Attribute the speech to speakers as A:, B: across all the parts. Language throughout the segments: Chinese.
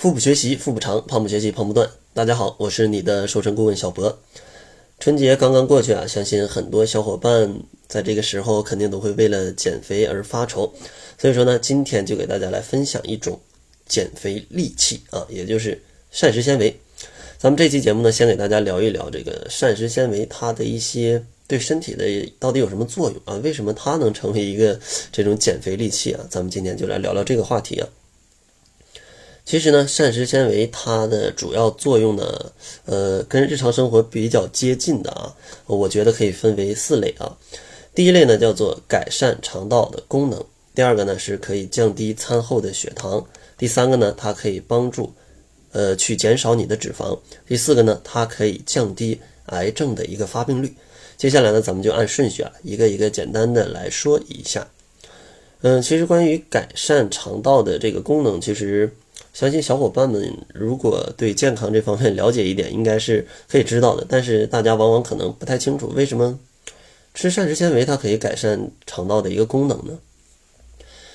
A: 腹部学习腹不长，胖不学习胖不断。大家好，我是你的瘦身顾问小博。春节刚刚过去啊，相信很多小伙伴在这个时候肯定都会为了减肥而发愁。所以说呢，今天就给大家来分享一种减肥利器啊，也就是膳食纤维。咱们这期节目呢，先给大家聊一聊这个膳食纤维它的一些对身体的到底有什么作用啊？为什么它能成为一个这种减肥利器啊？咱们今天就来聊聊这个话题啊。其实呢，膳食纤维它的主要作用呢，呃，跟日常生活比较接近的啊，我觉得可以分为四类啊。第一类呢叫做改善肠道的功能，第二个呢是可以降低餐后的血糖，第三个呢它可以帮助呃去减少你的脂肪，第四个呢它可以降低癌症的一个发病率。接下来呢咱们就按顺序啊一个一个简单的来说一下。嗯，其实关于改善肠道的这个功能，其实。相信小伙伴们如果对健康这方面了解一点，应该是可以知道的。但是大家往往可能不太清楚，为什么吃膳食纤维它可以改善肠道的一个功能呢？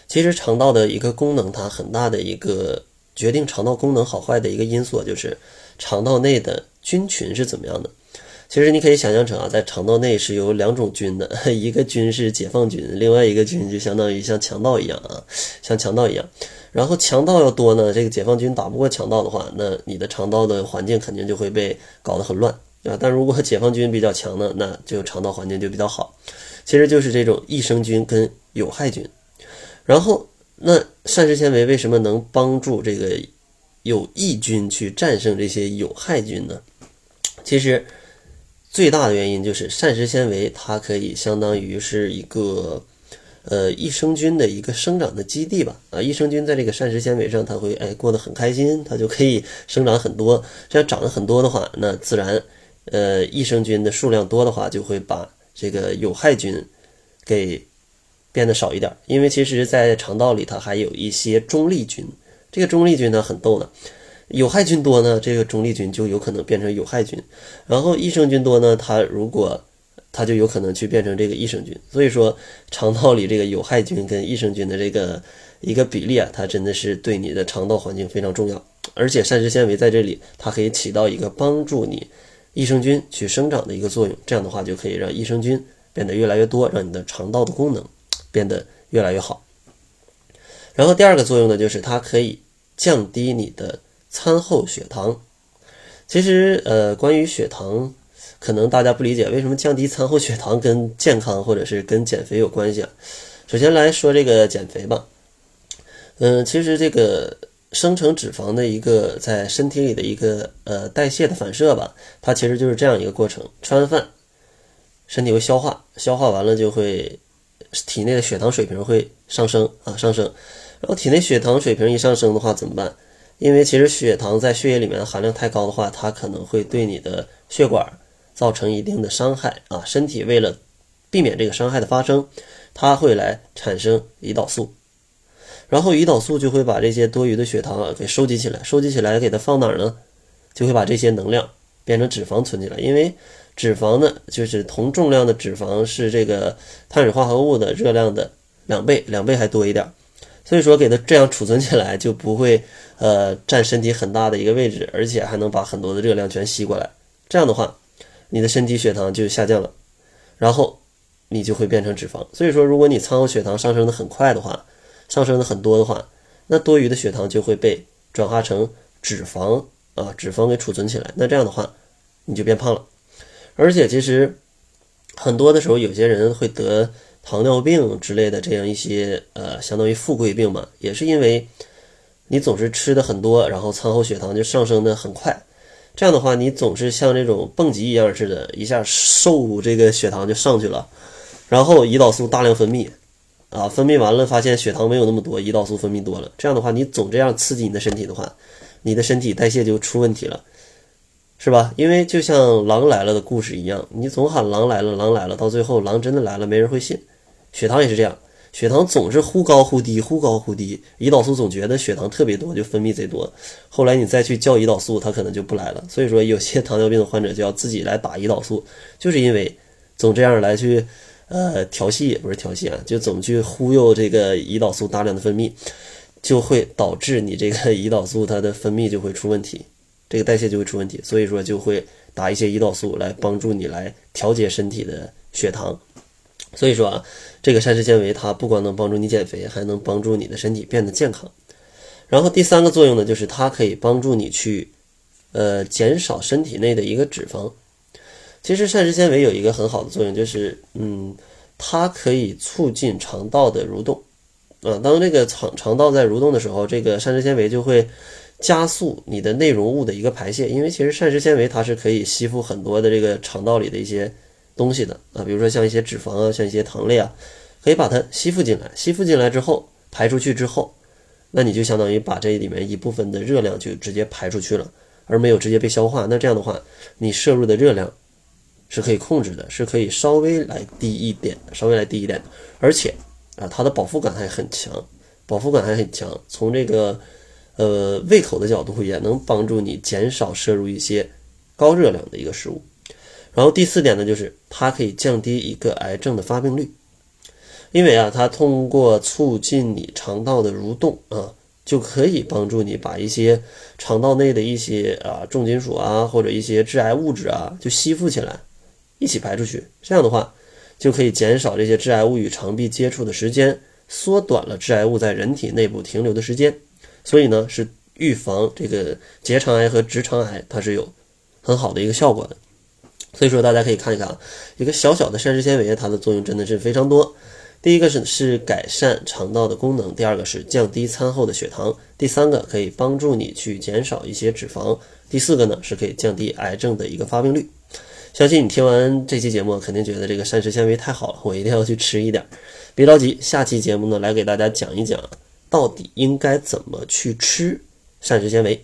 A: 其实肠道的一个功能，它很大的一个决定肠道功能好坏的一个因素，就是肠道内的菌群是怎么样的。其实你可以想象成啊，在肠道内是有两种菌的，一个菌是解放菌，另外一个菌就相当于像强盗一样啊，像强盗一样。然后强盗要多呢，这个解放军打不过强盗的话，那你的肠道的环境肯定就会被搞得很乱，对吧？但如果解放军比较强呢，那就肠道环境就比较好。其实就是这种益生菌跟有害菌。然后那膳食纤维为什么能帮助这个有益菌去战胜这些有害菌呢？其实最大的原因就是膳食纤维它可以相当于是一个。呃，益生菌的一个生长的基地吧，啊，益生菌在这个膳食纤维上，它会哎过得很开心，它就可以生长很多。这样长得很多的话，那自然，呃，益生菌的数量多的话，就会把这个有害菌给变得少一点。因为其实，在肠道里，它还有一些中立菌。这个中立菌呢，很逗的，有害菌多呢，这个中立菌就有可能变成有害菌。然后益生菌多呢，它如果它就有可能去变成这个益生菌，所以说肠道里这个有害菌跟益生菌的这个一个比例啊，它真的是对你的肠道环境非常重要。而且膳食纤维在这里，它可以起到一个帮助你益生菌去生长的一个作用，这样的话就可以让益生菌变得越来越多，让你的肠道的功能变得越来越好。然后第二个作用呢，就是它可以降低你的餐后血糖。其实呃，关于血糖。可能大家不理解为什么降低餐后血糖跟健康或者是跟减肥有关系啊？首先来说这个减肥吧，嗯，其实这个生成脂肪的一个在身体里的一个呃代谢的反射吧，它其实就是这样一个过程：吃完饭，身体会消化，消化完了就会体内的血糖水平会上升啊上升，然后体内血糖水平一上升的话怎么办？因为其实血糖在血液里面的含量太高的话，它可能会对你的血管。造成一定的伤害啊！身体为了避免这个伤害的发生，它会来产生胰岛素，然后胰岛素就会把这些多余的血糖啊给收集起来，收集起来给它放哪儿呢？就会把这些能量变成脂肪存起来，因为脂肪呢就是同重量的脂肪是这个碳水化合物的热量的两倍，两倍还多一点，所以说给它这样储存起来就不会呃占身体很大的一个位置，而且还能把很多的热量全吸过来，这样的话。你的身体血糖就下降了，然后你就会变成脂肪。所以说，如果你餐后血糖上升的很快的话，上升的很多的话，那多余的血糖就会被转化成脂肪啊，脂肪给储存起来。那这样的话，你就变胖了。而且其实很多的时候，有些人会得糖尿病之类的这样一些呃，相当于富贵病嘛，也是因为你总是吃的很多，然后餐后血糖就上升的很快。这样的话，你总是像这种蹦极一样似的，一下瘦，这个血糖就上去了，然后胰岛素大量分泌，啊，分泌完了发现血糖没有那么多，胰岛素分泌多了。这样的话，你总这样刺激你的身体的话，你的身体代谢就出问题了，是吧？因为就像狼来了的故事一样，你总喊狼来了，狼来了，到最后狼真的来了，没人会信。血糖也是这样。血糖总是忽高忽低，忽高忽低，胰岛素总觉得血糖特别多，就分泌贼多。后来你再去叫胰岛素，它可能就不来了。所以说，有些糖尿病的患者就要自己来打胰岛素，就是因为总这样来去，呃，调戏也不是调戏啊，就总去忽悠这个胰岛素大量的分泌。就会导致你这个胰岛素它的分泌就会出问题，这个代谢就会出问题，所以说就会打一些胰岛素来帮助你来调节身体的血糖。所以说啊，这个膳食纤维它不光能帮助你减肥，还能帮助你的身体变得健康。然后第三个作用呢，就是它可以帮助你去，呃，减少身体内的一个脂肪。其实膳食纤维有一个很好的作用，就是嗯，它可以促进肠道的蠕动。啊，当这个肠肠道在蠕动的时候，这个膳食纤维就会加速你的内容物的一个排泄。因为其实膳食纤维它是可以吸附很多的这个肠道里的一些。东西的啊，比如说像一些脂肪啊，像一些糖类啊，可以把它吸附进来。吸附进来之后，排出去之后，那你就相当于把这里面一部分的热量就直接排出去了，而没有直接被消化。那这样的话，你摄入的热量是可以控制的，是可以稍微来低一点，稍微来低一点的。而且啊，它的饱腹感还很强，饱腹感还很强。从这个呃胃口的角度，也能帮助你减少摄入一些高热量的一个食物。然后第四点呢，就是它可以降低一个癌症的发病率，因为啊，它通过促进你肠道的蠕动啊，就可以帮助你把一些肠道内的一些啊重金属啊或者一些致癌物质啊就吸附起来，一起排出去。这样的话，就可以减少这些致癌物与肠壁接触的时间，缩短了致癌物在人体内部停留的时间。所以呢，是预防这个结肠癌和直肠癌，它是有很好的一个效果的。所以说，大家可以看一看啊，一个小小的膳食纤维，它的作用真的是非常多。第一个是是改善肠道的功能，第二个是降低餐后的血糖，第三个可以帮助你去减少一些脂肪，第四个呢是可以降低癌症的一个发病率。相信你听完这期节目，肯定觉得这个膳食纤维太好了，我一定要去吃一点。别着急，下期节目呢来给大家讲一讲，到底应该怎么去吃膳食纤维。